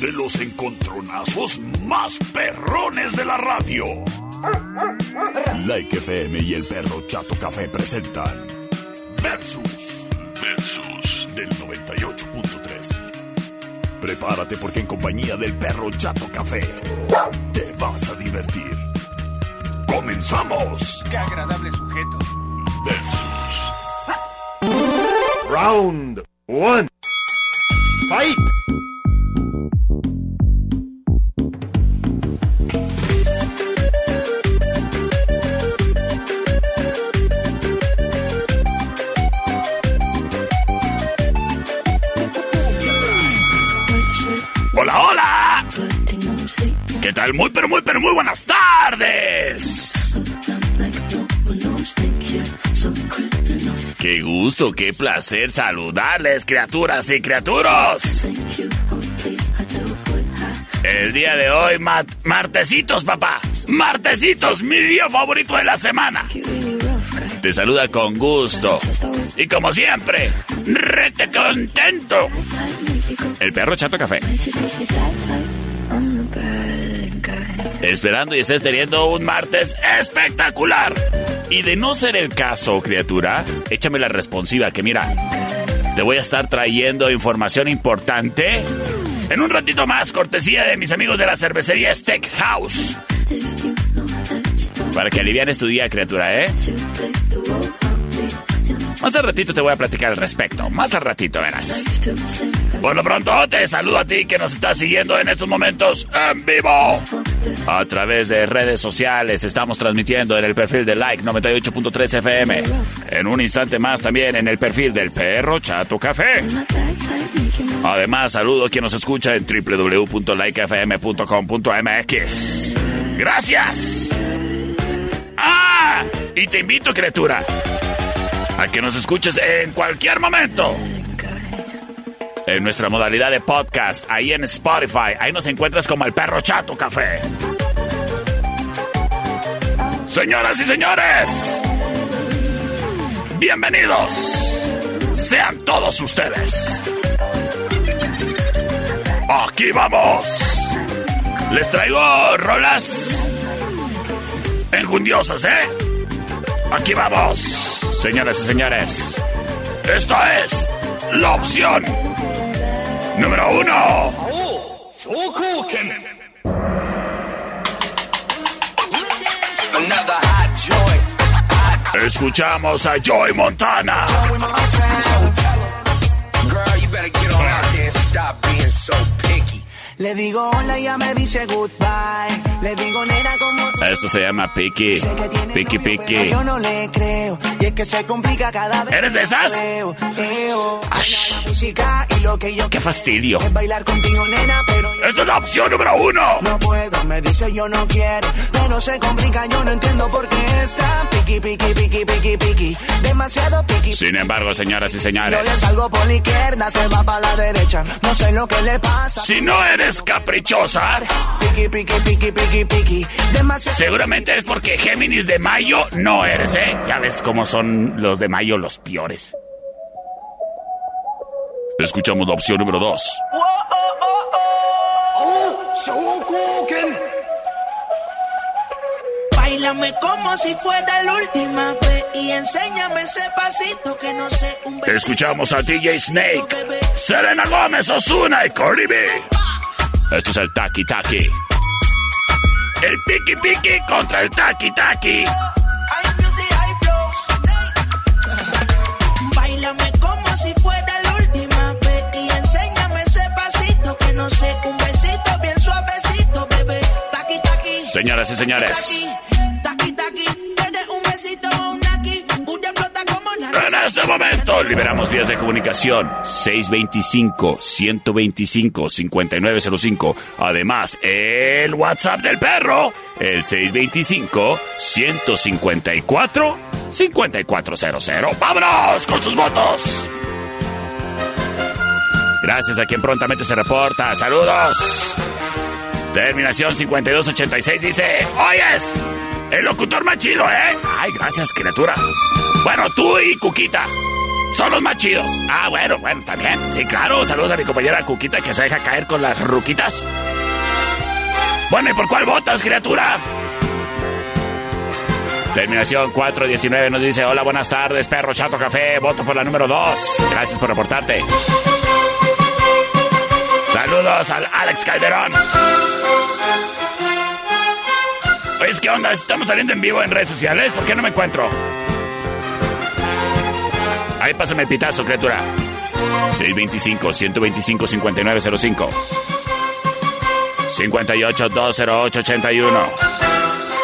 de los encontronazos más perrones de la radio. Like FM y el perro Chato Café presentan Versus. Versus del 98.3. Prepárate porque en compañía del perro Chato Café te vas a divertir. ¡Comenzamos! ¡Qué agradable sujeto! Versus. Round one. Fight! ¡Hola, hola! ¿Qué tal? Muy, pero muy, pero muy buenas tardes. Qué gusto, qué placer saludarles, criaturas y criaturos. El día de hoy, ma- martesitos, papá. Martesitos, mi día favorito de la semana. Te saluda con gusto. Y como siempre, rete contento. El perro chato café. Esperando y estés teniendo un martes espectacular. Y de no ser el caso, criatura, échame la responsiva que mira, te voy a estar trayendo información importante en un ratito más, cortesía de mis amigos de la cervecería Steakhouse. Para que alivianes tu día, criatura, ¿eh? Más al ratito te voy a platicar al respecto. Más al ratito, verás. Por lo pronto, te saludo a ti que nos estás siguiendo en estos momentos en vivo. A través de redes sociales estamos transmitiendo en el perfil de Like 98.3 FM. En un instante más también en el perfil del Perro Chato Café. Además, saludo a quien nos escucha en www.likefm.com.mx. Gracias. Y te invito, criatura, a que nos escuches en cualquier momento. En nuestra modalidad de podcast, ahí en Spotify, ahí nos encuentras como el perro chato café. Señoras y señores, bienvenidos. Sean todos ustedes. Aquí vamos. Les traigo rolas enjundiosas, ¿eh? Aquí vamos, señoras y señores. Esta es la opción número uno. Escuchamos a Joy Montana. Girl, you better get on out there and stop being so picky. Le digo hola y ya me dice goodbye. Le digo nena como tú. Esto se llama Piki. Piki Piki. Yo no le creo. Y es que se complica cada vez. ¿Eres de esas? la lo que yo ¡Qué fastidio! es bailar contigo, nena, pero Esta es la opción número uno. no puedo. Me dice yo no quiero. Pero se complica, yo no entiendo por qué está piqui, piqui, piqui, piqui, piqui. Demasiado piqui. Sin embargo, señoras y le señores, salgo por la izquierda, se va para la derecha. No sé lo que le pasa. si no eres caprichosa, Piqui, piqui, piqui, piqui, piqui. Demasiado. seguramente es porque Géminis de Mayo no eres, ¿eh? Ya ves cómo son los de Mayo los peores. Escuchamos la opción número dos. Báilame como si fuera la última vez y enséñame ese pasito que no sé un Escuchamos a DJ Snake. Serena Gómez, Osuna y Cardi B. Esto es el Taki Taki. El Piki Piki contra el Taki Taki. Sé un besito bien suavecito, bebé. Taqui, taqui. Señoras y señores, Taqui, taqui. Eres un besito un aquí. Como en este momento liberamos vías de comunicación 625-125-5905. Además, el WhatsApp del perro, el 625-154-5400. ¡Vámonos con sus votos! Gracias a quien prontamente se reporta. ¡Saludos! Terminación 5286 dice: ¡Oyes! El locutor más chido, ¿eh? Ay, gracias, criatura. Bueno, tú y Cuquita. Son los más chidos. Ah, bueno, bueno, también. Sí, claro. Saludos a mi compañera Cuquita que se deja caer con las ruquitas. Bueno, ¿y por cuál votas, criatura? Terminación 419 nos dice, hola, buenas tardes, perro chato café, voto por la número 2. Gracias por reportarte. Saludos al Alex Calderón. Oye, ¿qué onda? Estamos saliendo en vivo en redes sociales. ¿Por qué no me encuentro? Ahí pásame el pitazo, criatura. 625-125-5905. 58-208-81.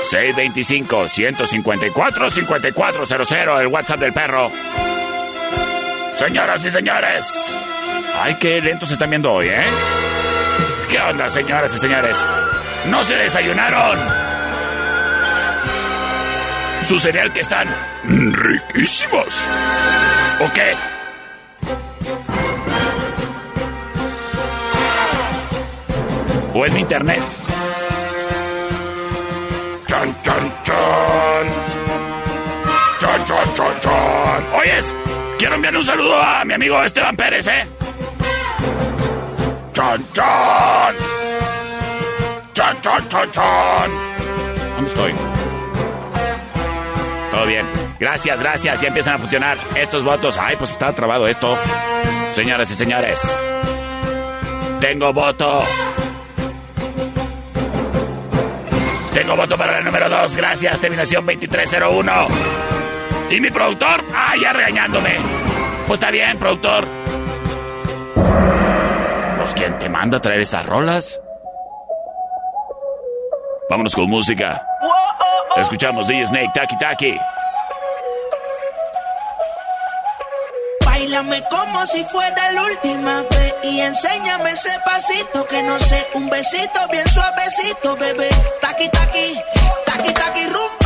625-154-5400. El WhatsApp del perro. Señoras y señores. Ay, qué lentos están viendo hoy, ¿eh? ¿Qué onda, señoras y señores? ¿No se desayunaron? Su cereal que están riquísimos. ¿O qué? ¿O en mi internet? ¡Chan, chan, chan! ¡Chan, chan, chan, chan! Oyes, quiero enviarle un saludo a mi amigo Esteban Pérez, ¿eh? ¡Chan, chan! ¡Chan, chan, chan! ¿Dónde estoy? Todo bien. Gracias, gracias. Ya empiezan a funcionar estos votos. Ay, pues está trabado esto. Señoras y señores. Tengo voto. Tengo voto para el número 2. Gracias. Terminación 2301. ¿Y mi productor? Ah, ya regañándome. Pues está bien, productor. Te manda a traer esas rolas. Vámonos con música. Escuchamos DJ Snake, Taki Taki. Bailame como si fuera la última vez y enséñame ese pasito que no sé, un besito bien suavecito, bebé. Taki taki, taki taki rumba.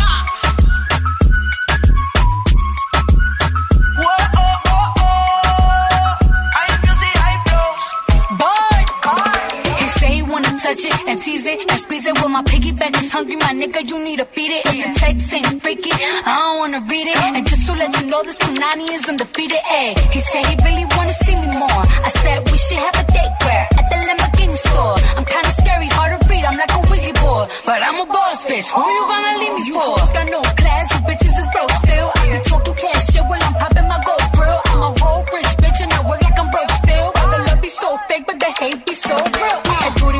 Touch it and tease it and squeeze it. Well, my piggyback is hungry, my nigga. You need to feed it. If the text ain't freaky, I don't wanna read it. And just to let you know, this Punani is undefeated. Ay, he said he really wanna see me more. I said we should have a date where at the Lamborghini store. I'm kinda scary, hard to read. I'm like a Ouija board, but I'm a boss bitch. Who you gonna leave me for? Got no class, you bitches is broke still. I be talking cash shit while I'm popping my gold grill. I'm a roll rich bitch and I work like I'm broke still. The love be so fake, but the hate be so real.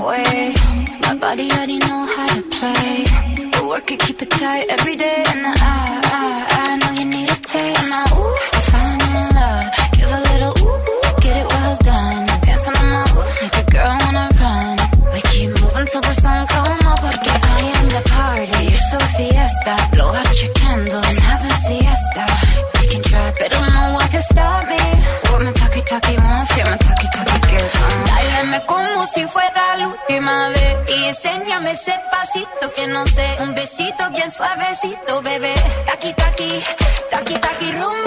Way. My body already know how to play. But work it, keep it tight every day. And I, I, I know you need a taste. Un besito bien suavecito, bebé. Taki taki, taki taki rumba.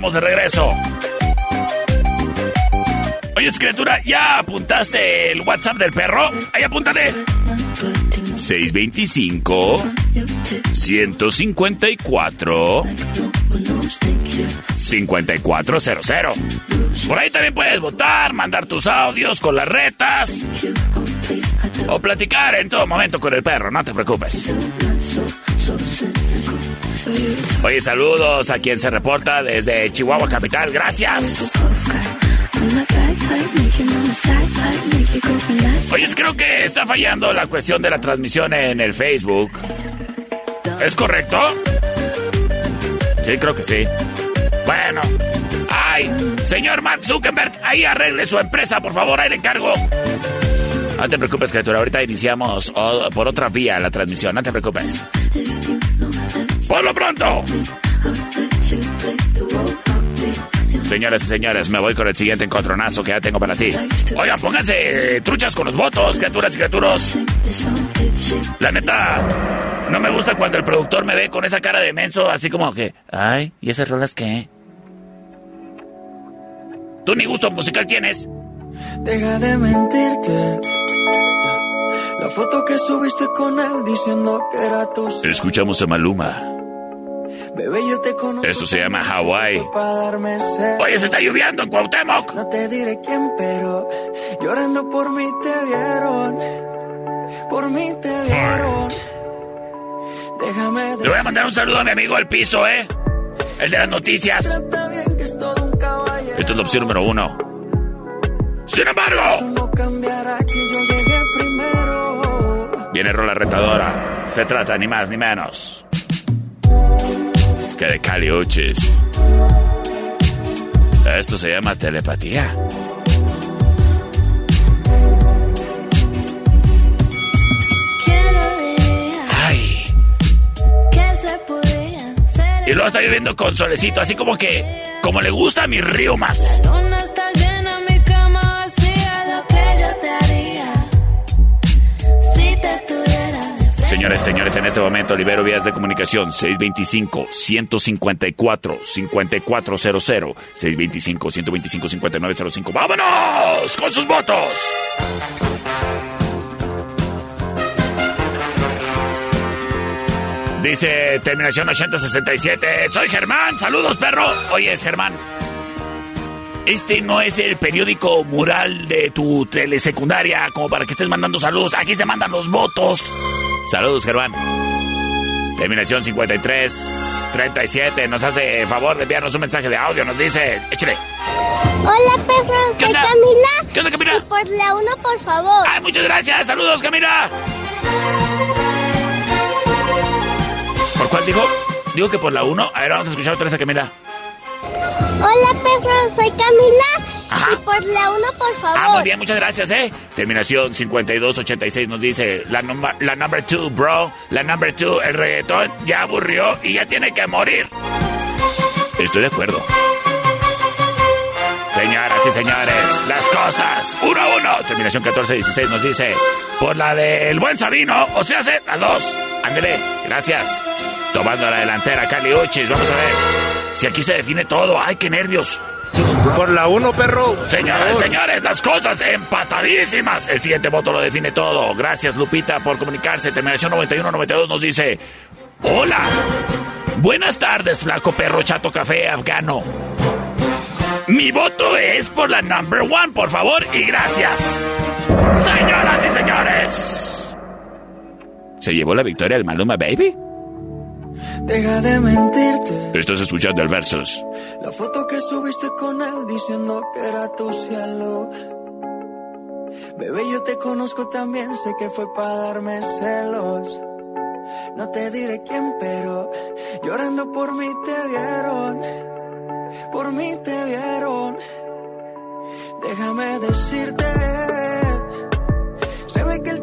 Estamos de regreso. Oye, criatura, ¿ya apuntaste el WhatsApp del perro? Ahí apúntale. 625 154 5400. Por ahí también puedes votar, mandar tus audios con las retas o platicar en todo momento con el perro, no te preocupes. Oye, saludos a quien se reporta desde Chihuahua Capital, gracias. Oye, creo que está fallando la cuestión de la transmisión en el Facebook. ¿Es correcto? Sí, creo que sí. Bueno. Ay, señor Mark Zuckerberg, ahí arregle su empresa, por favor, ahí le encargo. No te preocupes, criatura, ahorita iniciamos por otra vía la transmisión, no te preocupes. Por lo pronto. Señoras y señores, me voy con el siguiente encontronazo que ya tengo para ti. Oigan, pónganse eh, truchas con los votos, criaturas y criaturas. La neta, no me gusta cuando el productor me ve con esa cara de menso, así como que, ay, ¿y esas rolas qué? Tú ni gusto musical tienes. Deja de mentirte. La foto que subiste con él diciendo que era tu Escuchamos a Maluma. Bebé, yo te conozco. Esto se llama sed. Oye, se está lloviendo en Cuauhtémoc. No te diré quién, pero llorando por mí te vieron. Por mí te vieron. Déjame Le voy a mandar un saludo a mi amigo El Piso, ¿eh? El de las noticias. Esta es la opción número uno. Sin embargo, Eso no cambiará que yo llegué primero. viene Rola Retadora. Se trata ni más ni menos que de Cali Uchis. Esto se llama telepatía. Ay. Y luego está lloviendo con solecito, así como que, como le gusta a mi río más. Señores, señores, en este momento libero vías de comunicación 625-154-5400, 625-125-5905. ¡Vámonos con sus votos! Dice terminación 8067. Soy Germán. Saludos, perro. Oye, es Germán. Este no es el periódico mural de tu telesecundaria como para que estés mandando saludos. Aquí se mandan los votos. Saludos, Germán. Terminación 53 37. Nos hace favor de enviarnos un mensaje de audio. Nos dice, échale. Hola, perro, soy onda? Camila. ¿Qué onda, Camila? Y por la uno, por favor. Ay, muchas gracias. Saludos, Camila. ¿Por cuál dijo? Digo que por la 1. A ver, vamos a escuchar otra vez a Camila. Hola, perro, soy Camila. Ajá. Y por la uno, por favor. Ah, muy bien, muchas gracias, ¿eh? Terminación 5286 nos dice, la, number, la number two, bro, la number two, el reggaetón ya aburrió y ya tiene que morir. Estoy de acuerdo. Señoras y señores, las cosas, uno a uno. Terminación 1416 nos dice, por la del buen Sabino, o sea, se- la dos. Ándele, gracias. Tomando la delantera, Cali Uchis, vamos a ver. Si aquí se define todo, ay, qué nervios. Por la uno, perro. Señores, señores, las cosas empatadísimas. El siguiente voto lo define todo. Gracias, Lupita, por comunicarse. Terminación 91-92 nos dice: Hola. Buenas tardes, flaco perro chato café afgano. Mi voto es por la number one, por favor, y gracias. Señoras y señores. ¿Se llevó la victoria el Maluma Baby? Deja de mentirte. Estás escuchando el Versus. La foto que subiste con él diciendo que era tu cielo. Bebé, yo te conozco también, sé que fue para darme celos. No te diré quién, pero llorando por mí te vieron. Por mí te vieron. Déjame decirte. Se ve que él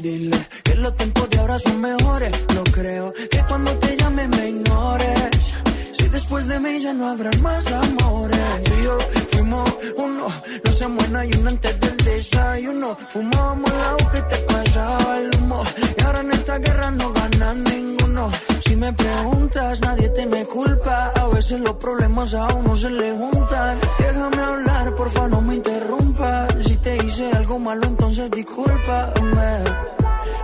Dile que los tiempos de ahora son mejores. No creo que cuando te llame me ignores. Si después de mí ya no habrán más amores. Tú y yo fuimos uno, no se muera y uno antes del desayuno. Fumábamos la agua que te pasaba el humo. Y ahora en esta guerra no gana ninguno. Si me preguntas, nadie tiene culpa. A veces los problemas a uno se le juntan. Entonces discúlpame.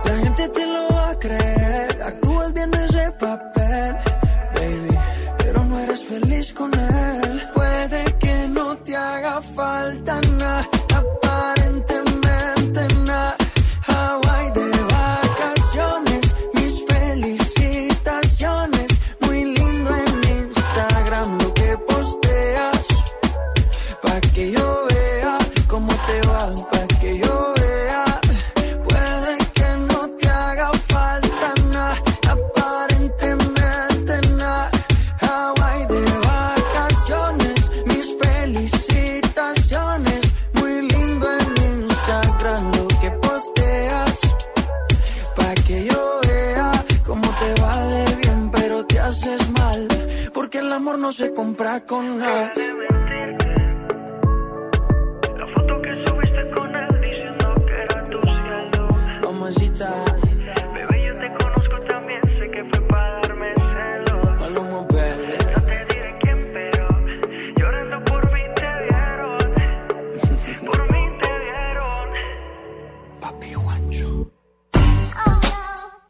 La gente te lo va a creer. Actúas bien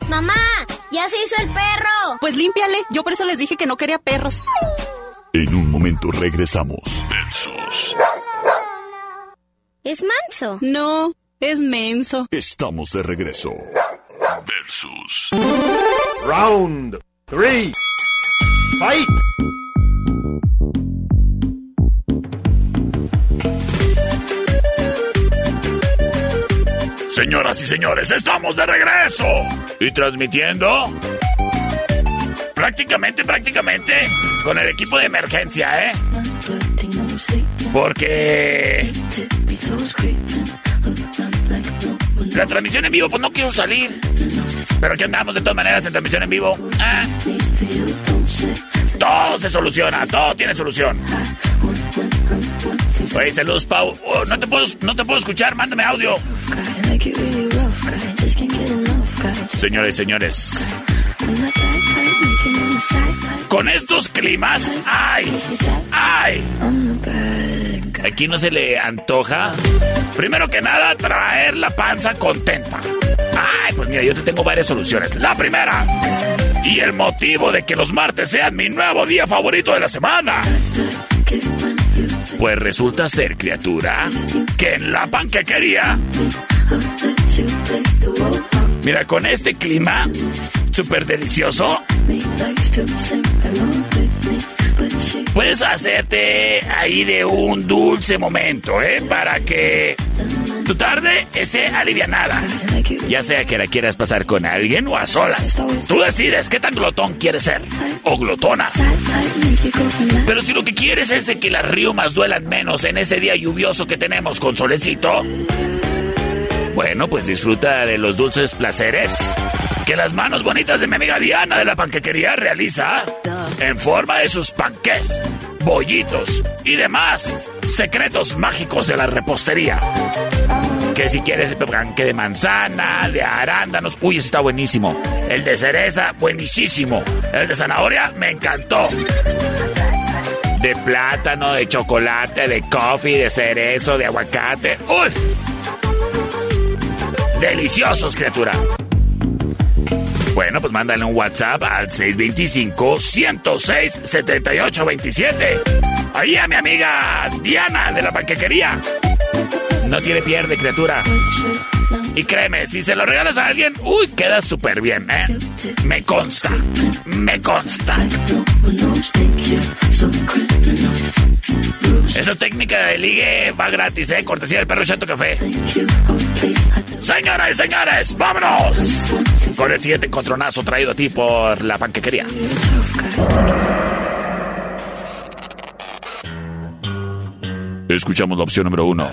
Mamá, ya se hizo el perro. Pues límpiale. Yo por eso les dije que no quería perros. En un momento regresamos. Es manso. No, es menso. Estamos de regreso. Versus. Round three. Fight. Señoras y señores, estamos de regreso. Y transmitiendo. Prácticamente, prácticamente. Con el equipo de emergencia, ¿eh? Porque. La transmisión en vivo, pues no quiero salir. Pero aquí andamos de todas maneras en transmisión en vivo. Ah. Todo se soluciona, todo tiene solución. Oye, saludos, Pau. Oh, no, te puedo, no te puedo escuchar, mándame audio. Señores, señores. Con estos climas, ¡ay! ¡ay! Aquí no se le antoja. Primero que nada, traer la panza contenta. Ay, pues mira, yo te tengo varias soluciones. La primera. Y el motivo de que los martes sean mi nuevo día favorito de la semana. Pues resulta ser, criatura, que en la panquequería Mira, con este clima súper delicioso, puedes hacerte ahí de un dulce momento, ¿eh? Para que tu tarde esté alivianada. Ya sea que la quieras pasar con alguien o a solas. Tú decides qué tan glotón quieres ser. O glotona. Pero si lo que quieres es que las riumas duelan menos en este día lluvioso que tenemos con solecito. Bueno, pues disfruta de los dulces placeres que las manos bonitas de mi amiga Diana de la panquequería realiza en forma de sus panques, bollitos y demás secretos mágicos de la repostería. Que si quieres panque de manzana, de arándanos, uy, ese está buenísimo. El de cereza, buenísimo. El de zanahoria, me encantó. De plátano, de chocolate, de coffee, de cerezo, de aguacate. ¡Uy! Deliciosos, criatura. Bueno, pues mándale un WhatsApp al 625-106-7827. Ahí a mi amiga Diana de la panquequería. No tiene pierde, criatura. Y créeme, si se lo regalas a alguien, uy, queda súper bien, ¿eh? Me consta, me consta. Esa técnica de ligue va gratis, ¿eh? Cortesía del perro Chato Café. Señoras y señores, vámonos. Con el siguiente encontronazo traído a ti por la panquequería. Escuchamos la opción número uno.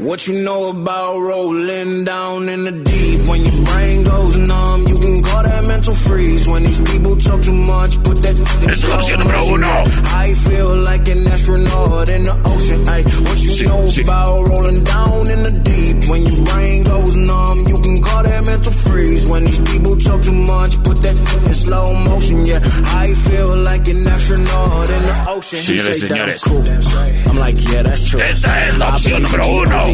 What you know about rolling down in the deep? When your brain goes numb, you can call that mental freeze. When these people talk too much, put that Es la opción número uno. I feel like an astronaut in the ocean. Ay, what you know about rolling down in the deep? When your brain goes numb, you can call that mental freeze. When these people talk too much, put that in slow motion. Yeah, I feel like an astronaut in the ocean. Señores, say that I'm señores. cool. I'm like, yeah, that's true. Esta es la opción número in uno.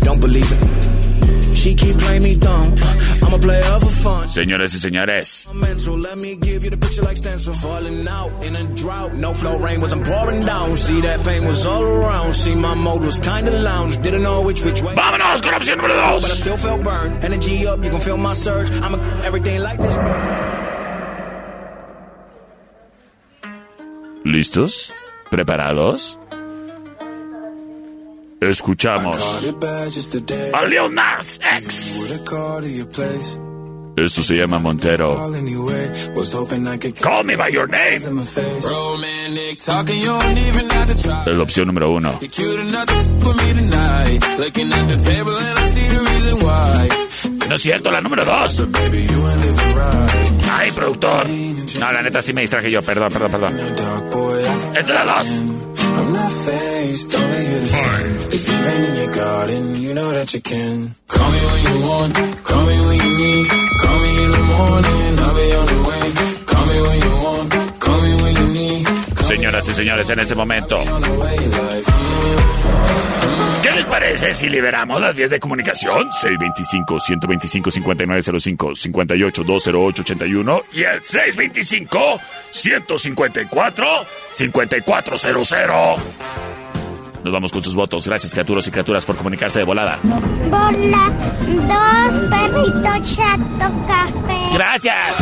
Don't believe it. She keep playing me dumb. I'm a player for fun. Señores y señores. Mental, let me give you the picture like stencil. Falling out in a drought. No flow rain was I'm pouring down. See that pain was all around. See my mode was kinda lounge. Didn't know which which way. Vámonos con la opción número But I dos. still felt burned. Energy up, you can feel my surge. I'm a everything like this. ¿Listos? ¿Preparados? Escuchamos a Lil Nas X. Esto se llama Montero. Call me by your name. Romantic talking, you don't even have to try. Es la opción número uno. You're cute enough to with me tonight. Looking at the table and I see the reason why. No es cierto, la número dos. Ay, productor. No, la neta sí me distraje yo. Perdón, perdón, perdón. Esta es la dos. I'm not faced, only here to sin. If you ain't in your garden, you know that you can. Call me when you want, call me when you need. Call me in the morning, I'll be on the way. Call me when you want, call me when you need. Señoras y señores, en este momento, ¿qué les parece si liberamos las vías de comunicación? 625-125-5905, 58-208-81 y el 625-154-5400. Nos vamos con sus votos. Gracias, criaturas y criaturas, por comunicarse de volada. Por la dos perritos chato café. Gracias.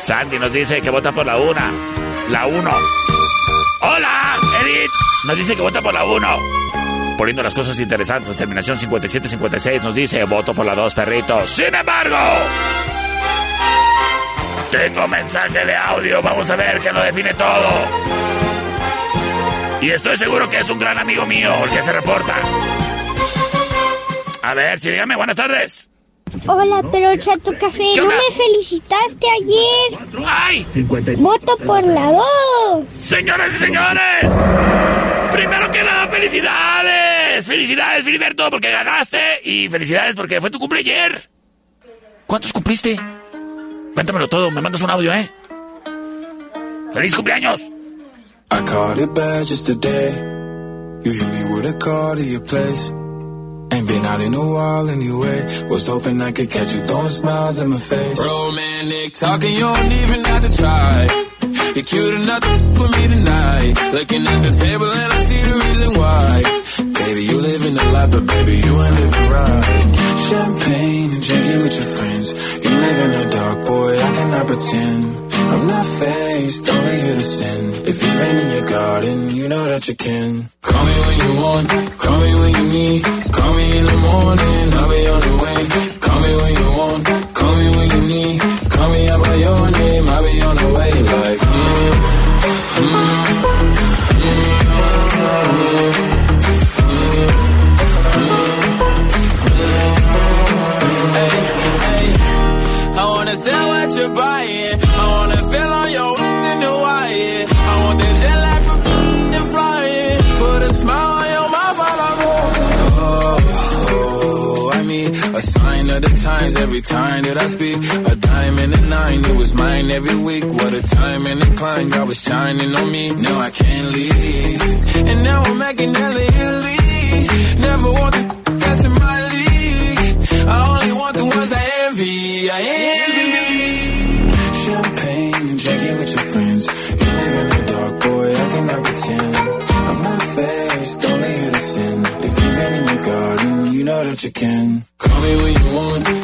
Sandy nos dice que vota por la una. La uno. Hola, Edith. Nos dice que vota por la uno. Poniendo las cosas interesantes. Terminación 5756 nos dice voto por la dos, perritos. Sin embargo, tengo mensaje de audio. Vamos a ver que lo define todo. Y estoy seguro que es un gran amigo mío el que se reporta. A ver, sí, dígame, buenas tardes. Hola, pero chato café, ¿Qué no me felicitaste ayer. ¡Ay! Voto por la dos. Señoras y señores, primero que nada, felicidades. Felicidades, Filiberto, porque ganaste. Y felicidades porque fue tu cumple ayer. ¿Cuántos cumpliste? Cuéntamelo todo, me mandas un audio, ¿eh? ¡Feliz cumpleaños! I caught it bad just today. You hit me with a call to your place. Ain't been out in a while anyway. Was hoping I could catch you throwing smiles in my face. Romantic talking, you don't even have to try. You're cute enough to with me tonight. Looking at the table and I see the reason why. Baby, you live in the life, but baby, you ain't living right. Champagne and drinking with your friends. You live in the dark, boy, I cannot pretend. Not faced, only here to sin. If you rain in your garden, you know that you can. Call me when you want, call me when you need. Call me in the morning, I'll be on the way. Call me when you every time that I speak. A diamond and a nine, it was mine every week. What a time and a climb, God was shining on me. Now I can't leave. And now I'm making hella Italy. Never want the that's in my league. I only want the ones I envy. I envy. Champagne and drinking with your friends. You live in the dark, boy, I cannot pretend. I'm not faced, only here to sin. If you've been in your garden, you know that you can. Call me when you want,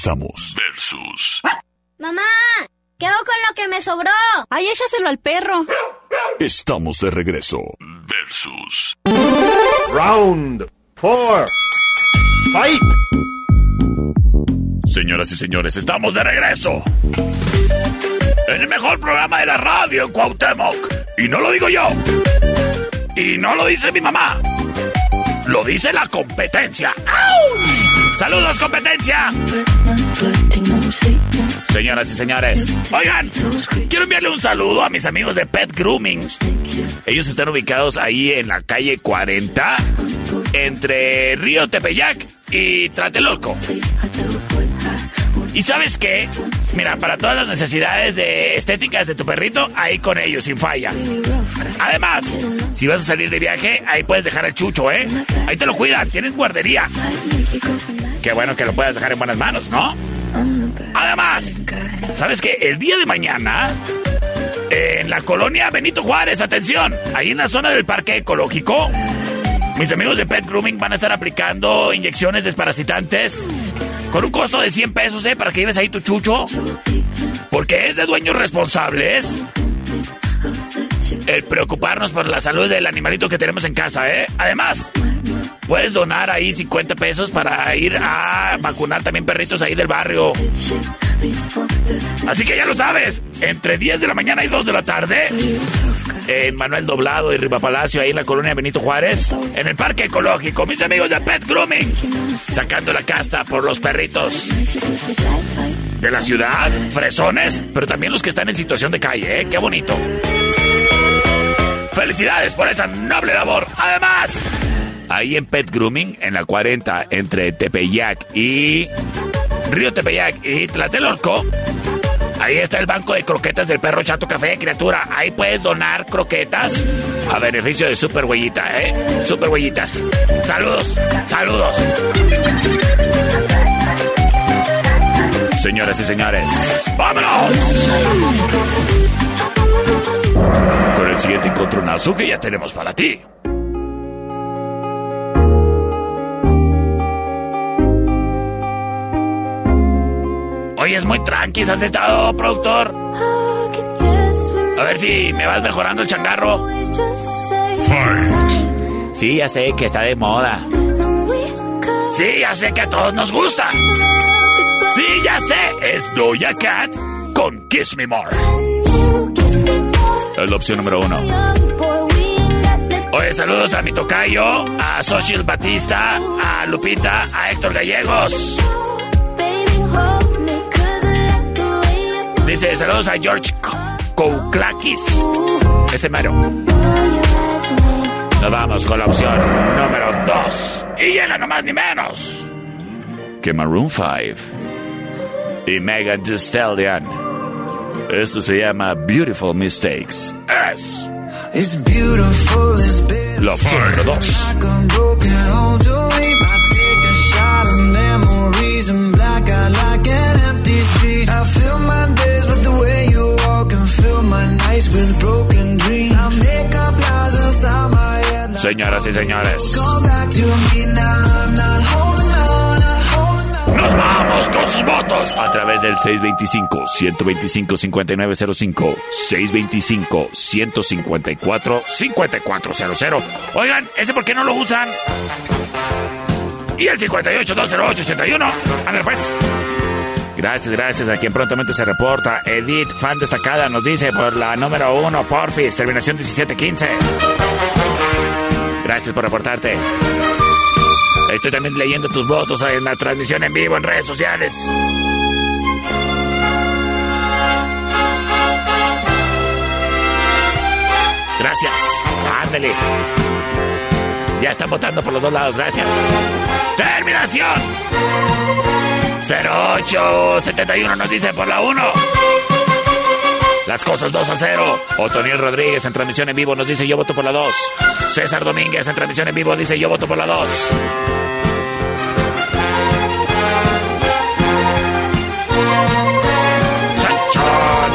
regresamos. Versus. ¡Mamá! ¿Qué hago con lo que me sobró? ¡Ay, échaselo al perro! Estamos de regreso. Versus. Round four. Fight. Señoras y señores, estamos de regreso. En el mejor programa de la radio en Cuauhtémoc. Y no lo digo yo. Y no lo dice mi mamá. Lo dice la competencia. ¡Au! ¡Saludos, competencia! Señoras y señores, oigan, quiero enviarle un saludo a mis amigos de Pet Grooming. Ellos están ubicados ahí en la calle 40, entre Río Tepeyac y Tlatelolco. ¿Y sabes qué? Mira, para todas las necesidades de estéticas de tu perrito, ahí con ellos, sin falla. Además, si vas a salir de viaje, ahí puedes dejar el chucho, ¿eh? Ahí te lo cuidan, tienes guardería. Qué bueno que lo puedas dejar en buenas manos, ¿no? Además, ¿sabes qué? El día de mañana, en la colonia Benito Juárez, atención, ahí en la zona del parque ecológico, mis amigos de Pet Grooming van a estar aplicando inyecciones desparasitantes con un costo de 100 pesos, ¿eh? Para que lleves ahí tu chucho. Porque es de dueños responsables el preocuparnos por la salud del animalito que tenemos en casa, ¿eh? Además, puedes donar ahí 50 pesos para ir a vacunar también perritos ahí del barrio. Así que ya lo sabes, entre 10 de la mañana y 2 de la tarde, en Manuel Doblado y Riva Palacio, ahí en la colonia Benito Juárez, en el Parque Ecológico, mis amigos de Pet Grooming, sacando la casta por los perritos de la ciudad, fresones, pero también los que están en situación de calle, ¿eh? Qué bonito. Felicidades por esa noble labor. Además, ahí en Pet Grooming, en la 40, entre Tepeyac y Río Tepeyac y Tlatelolco, ahí está el banco de croquetas del perro Chato Café, criatura. Ahí puedes donar croquetas a beneficio de Super Huellita, ¿eh? Super Huellitas. Saludos, saludos. Señoras y señores, ¡vámonos! Con el siguiente encontronazo que ya tenemos para ti. Hoy es muy tranqui, ¿has estado, productor? A ver si me vas mejorando el changarro. Sí, ya sé que está de moda. Sí, ya sé que a todos nos gusta. Sí, ya sé, es Doja Cat con Kiss Me More. Es la opción número uno. Oye, saludos a mi tocayo, a Xochitl Batista, a Lupita, a Héctor Gallegos. Dice, saludos a George Kouklakis. Ese mero. Nos vamos con la opción número 2. Y llega no más ni menos que Maroon 5 y Megan Thee. Esto se llama Beautiful Mistakes. Es It's beautiful, it's bitter. la número 2. Like a broken home to weep. I take a shot of memories and black out like an empty street. I fill my days with the way you walk and fill my nights with broken dreams. I make up lies inside my head. Like Señoras y señores, nos vamos con sus votos a través del 625-125-5905, 625-154-5400. Oigan, ¿ese por qué no lo usan? Y el 58-208-81. Ándale pues. Gracias, gracias a quien prontamente se reporta. Edith, fan destacada, nos dice por la número uno, Porfis, terminación 1715. Gracias por reportarte. Estoy también leyendo tus votos en la transmisión en vivo en redes sociales. Gracias. Ándale. Ya están votando por los dos lados. Gracias. Terminación. 0871 nos dice por la 1. Las cosas 2 a 0. Otoniel Rodríguez en transmisión en vivo nos dice yo voto por la 2. César Domínguez en transmisión en vivo dice yo voto por la 2. Chan, chan.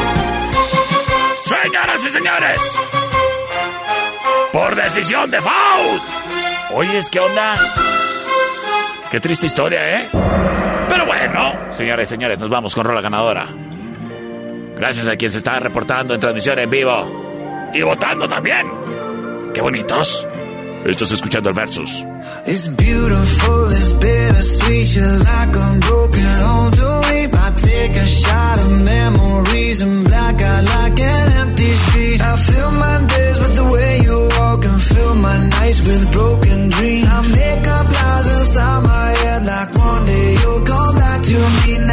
Señoras y señores. Por decisión de Faut. Oyes, ¿qué onda? Qué triste historia, ¿eh? Pero bueno, señores y señores, nos vamos con rola ganadora. Gracias a quien se está reportando en transmisión en vivo. Y votando también. ¡Qué bonitos! Estás escuchando el Versus. To. I and fill my days with the way you walk and fill my nights with broken dreams. I make like one day you'll come back to me.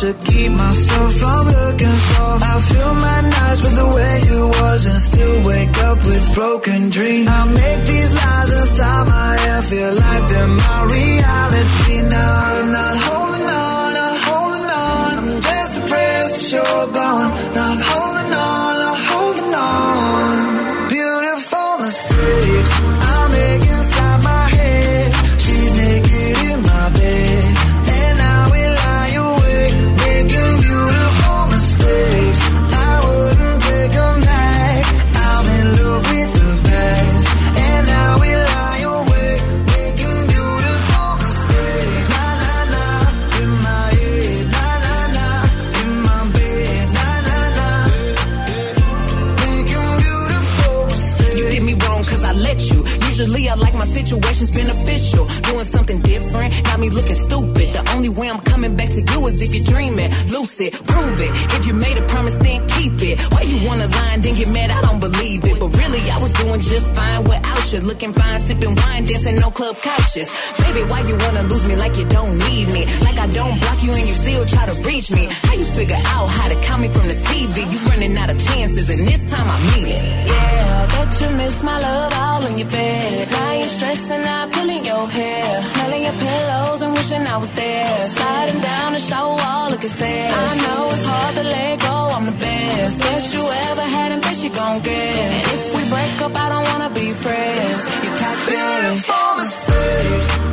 To keep myself from looking soft. I fill my nights with the way you was and still wake up with broken dreams. I make these lies inside my head feel like they're my reality. Club couches. Baby, why you wanna lose me like you don't need me? Like I don't block you and you still try to reach me. How you figure out how to count me from the TV? You running out of chances and this time I mean it. Yeah, bet you miss my love all in your bed. Now you're stressing out, pulling your hair. Smelling your pillows and wishing I was there. Sliding down the shower wall, looking sad. I know it's hard to let go, I'm the best. Best you ever had and best you gon' get. And if we break up, I don't wanna be friends. You calculate. for mistakes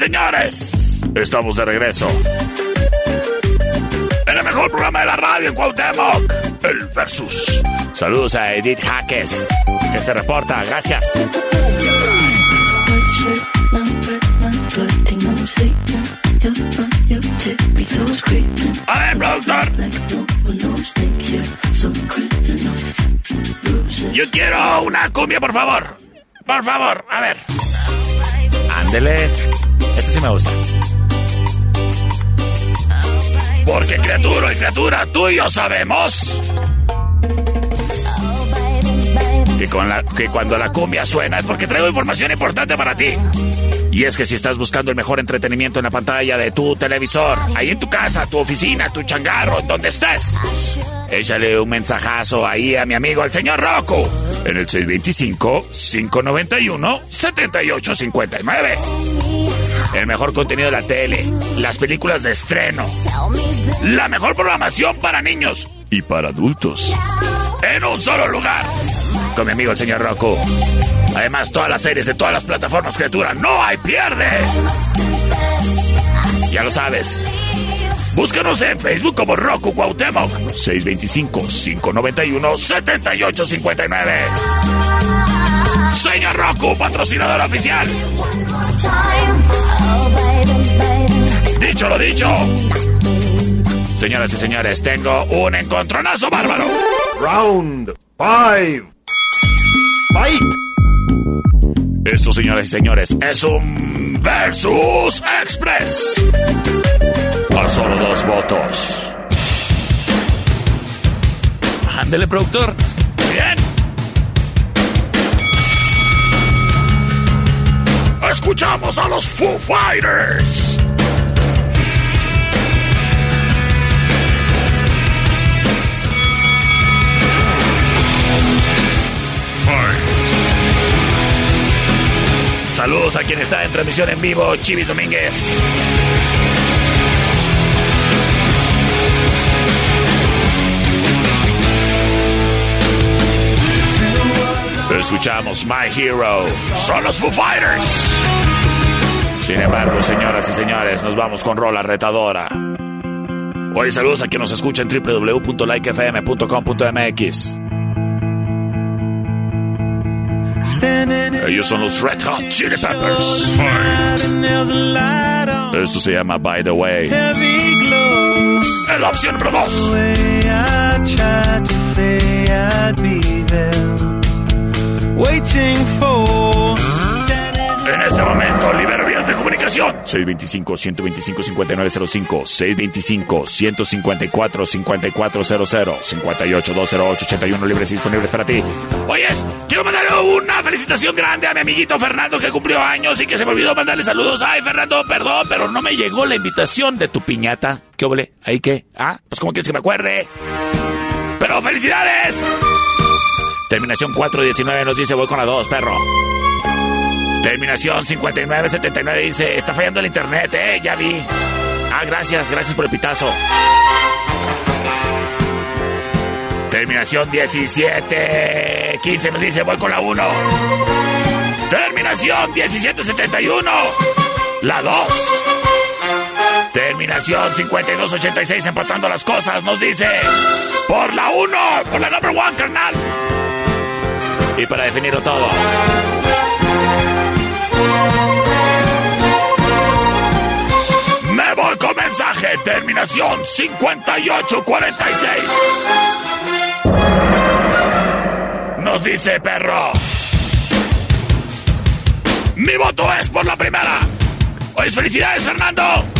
señores, estamos de regreso. En el mejor programa de la radio en Cuauhtémoc, el Versus. Saludos a Edith Jaques, que se reporta. Gracias. A ver, productor. Yo quiero una cumbia, por favor. Por favor, a ver. Ándele. Este sí me gusta. Porque criatura y criatura, tú y yo sabemos que, con la, que cuando la cumbia suena es porque traigo información importante para ti. Y es que si estás buscando el mejor entretenimiento en la pantalla de tu televisor, ahí en tu casa, tu oficina, tu changarro, donde estés, échale un mensajazo ahí a mi amigo el señor Rocco en el 625-591-7859. El mejor contenido de la tele, las películas de estreno, la mejor programación para niños y para adultos. En un solo lugar. Con mi amigo el señor Rocco. Además, todas las series de todas las plataformas criatura. No hay pierde. Ya lo sabes. Búscanos en Facebook como Roku Cuauhtémoc. 625-591-7859. Señor Roku, patrocinador oficial. Dicho lo dicho. Señoras y señores, tengo un encontronazo bárbaro. Round five. Fight. Esto, señoras y señores, es un Versus Express. A solo dos votos. Ándele, productor. Escuchamos a los Foo Fighters. Saludos a quien está en transmisión en vivo, Chivis Domínguez. Escuchamos My Hero. Son los Foo Fighters. Sin embargo, señoras y señores, nos vamos con rola retadora. Hoy saludos a quien nos escucha en www.likefm.com.mx. Ellos son los Red Hot Chili Peppers. Esto se llama By the Way. En la opción número 2. En este momento, libero vías de comunicación. 625-125-5905. 625-154-5400. 58-208-81 libres y disponibles para ti. Oyes, quiero mandarle una felicitación grande a mi amiguito Fernando que cumplió años y que se me olvidó mandarle saludos. Ay, Fernando, perdón, pero no me llegó la invitación de tu piñata. ¿Qué óvole? ¿Ahí qué? Ah, pues ¿cómo quieres que me acuerde? Pero felicidades. Terminación 419 nos dice voy con la 2, perro. Terminación 5979 dice, está fallando el internet, eh, ya vi. Ah, gracias, gracias por el pitazo. Terminación 1715 nos dice, voy con la 1. Terminación 1771. La 2. Terminación 5286 empatando las cosas nos dice, por la 1, por la number 1, carnal. Y para definirlo todo. Con mensaje. Terminación 5846. Nos dice perro. Mi voto es por la primera. Hoy felicidades, Fernando.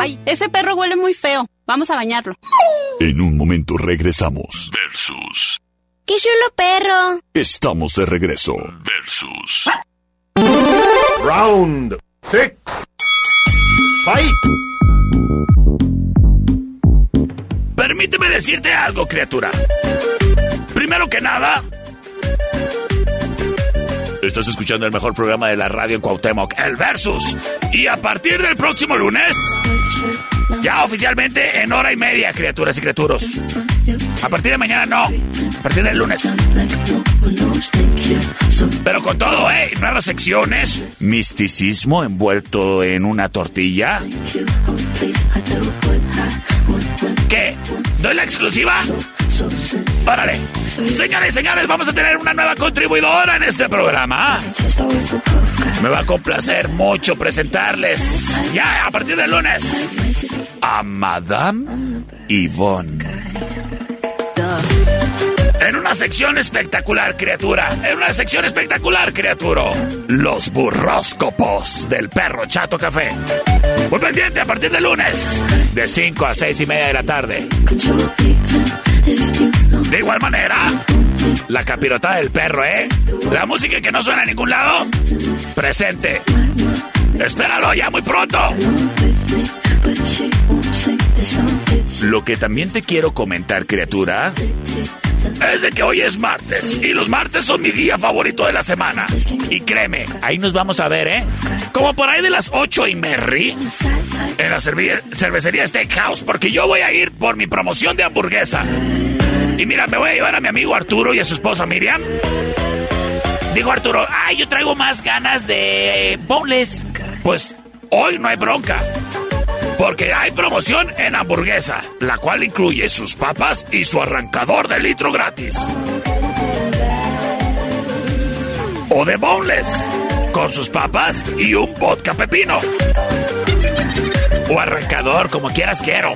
Ay, ese perro huele muy feo. Vamos a bañarlo. En un momento regresamos. Versus. ¡Qué chulo perro! Estamos de regreso. Versus. Round six. Fight. Permíteme decirte algo, criatura. Primero que nada, Estás escuchando el mejor programa de la radio en Cuauhtémoc, el Versus. Y a partir del próximo lunes, ya oficialmente en hora y media, criaturas y criaturos. A partir de mañana no, a partir del lunes. Pero con todo, ¿eh? Nuevas secciones, misticismo envuelto en una tortilla. ¿Qué? ¿Doy la exclusiva? Órale. Señores y señores, vamos a tener una nueva contribuidora en este programa. Me va a complacer mucho presentarles, ya a partir del lunes, a Madame Yvonne. En una sección espectacular, criatura. En una sección espectacular, criatura. Los burróscopos del perro Chato Café. Muy pendiente a partir de lunes, de 5 a 6 y media de la tarde. De igual manera, la capirotada del perro, ¿eh? La música que no suena a ningún lado, presente. Espéralo ya muy pronto. Lo que también te quiero comentar, criatura, es de que hoy es martes y los martes son mi día favorito de la semana. Y créeme, ahí nos vamos a ver, ¿eh? Como por ahí de las 8 y Merry en la cervecería Steakhouse, porque yo voy a ir por mi promoción de hamburguesa. Y mira, me voy a llevar a mi amigo Arturo y a su esposa Miriam. Digo Arturo, ay, yo traigo más ganas de boneless. Pues hoy no hay bronca. Porque hay promoción en hamburguesa, la cual incluye sus papas y su arrancador de litro gratis. O de boneless, con sus papas y un vodka pepino. O arrancador, como quieras quiero.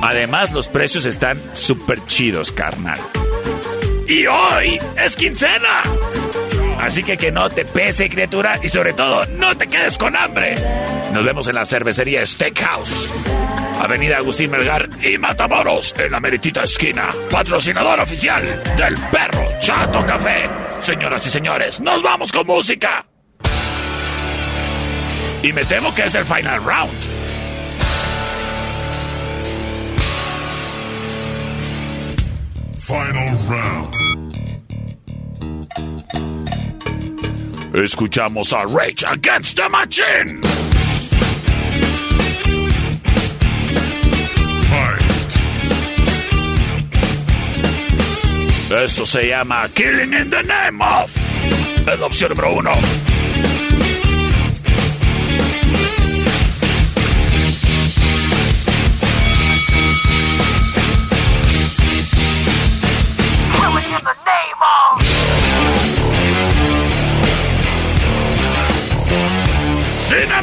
Además, los precios están súper chidos, carnal. Y hoy es quincena. Así que que no te pese, criatura, y sobre todo, no te quedes con hambre. Nos vemos en la cervecería Steakhouse. Avenida Agustín Melgar y Matamoros, en la meritita esquina. Patrocinador oficial del perro Chato Café. Señoras y señores, nos vamos con música. Y me temo que es el final round. Final round. Escuchamos a Rage Against the Machine. Esto se llama Killing in the Name of. Es la opción número uno.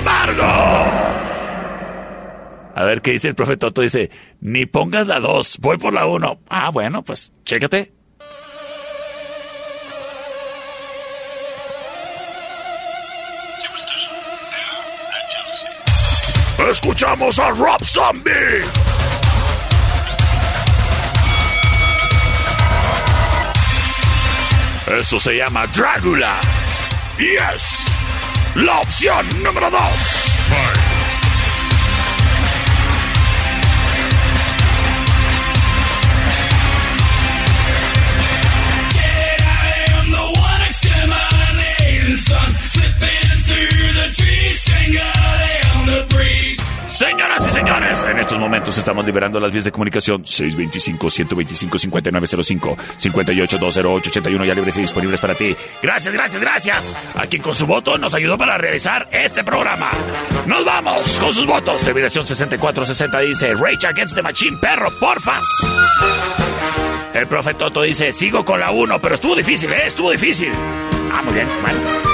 Embargo. A ver qué dice el profe Toto. Dice, ni pongas la 2, voy por la 1. Ah, bueno, pues chécate. Escuchamos a Rob Zombie. Eso se llama Drácula. Y es la opción número 2. Slipping through the trees, strangling on the breeze. Señoras y señores, en estos momentos estamos liberando las vías de comunicación 625-125-5905, 58-208-81 ya libres y disponibles para ti. Gracias, gracias, gracias a quien con su voto nos ayudó para realizar este programa. Nos vamos con sus votos. Terminación 6460 dice Rage Against the Machine, perro, porfas. El profe Toto dice, sigo con la 1, pero estuvo difícil, ¿eh? Estuvo difícil. Ah, muy bien, bueno.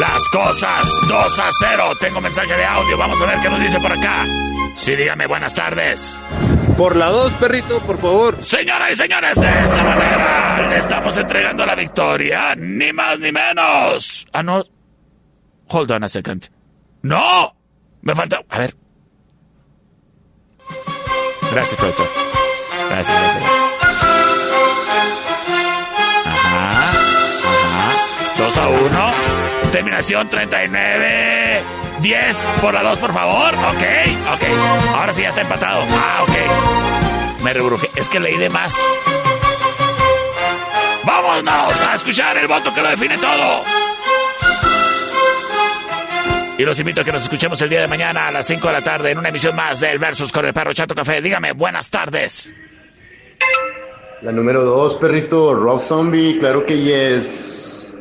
Las cosas 2 a 0. Tengo mensaje de audio. Vamos a ver qué nos dice por acá. Sí, dígame buenas tardes. Por la 2, perrito, por favor. Señoras y señores, de esta manera le estamos entregando la victoria. Ni más ni menos. Ah, no. Hold on a second. ¡No! Me falta. A ver. Gracias. Gracias, gracias, gracias. Ajá. Ajá. 2 a 1. Terminación 39. 10 por la 2, por favor. Ok, ok. Ahora sí ya está empatado. Ah, ok. Me rebrujé. Es que leí de más. Vámonos a escuchar el voto que lo define todo. Y los invito a que nos escuchemos el día de mañana a las 5 de la tarde en una emisión más del Versus con el perro Chato Café. Dígame, buenas tardes. La número 2, perrito, Rob Zombie, claro que yes.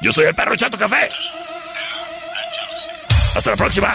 Yo soy el perro Chato Café. Hasta la próxima.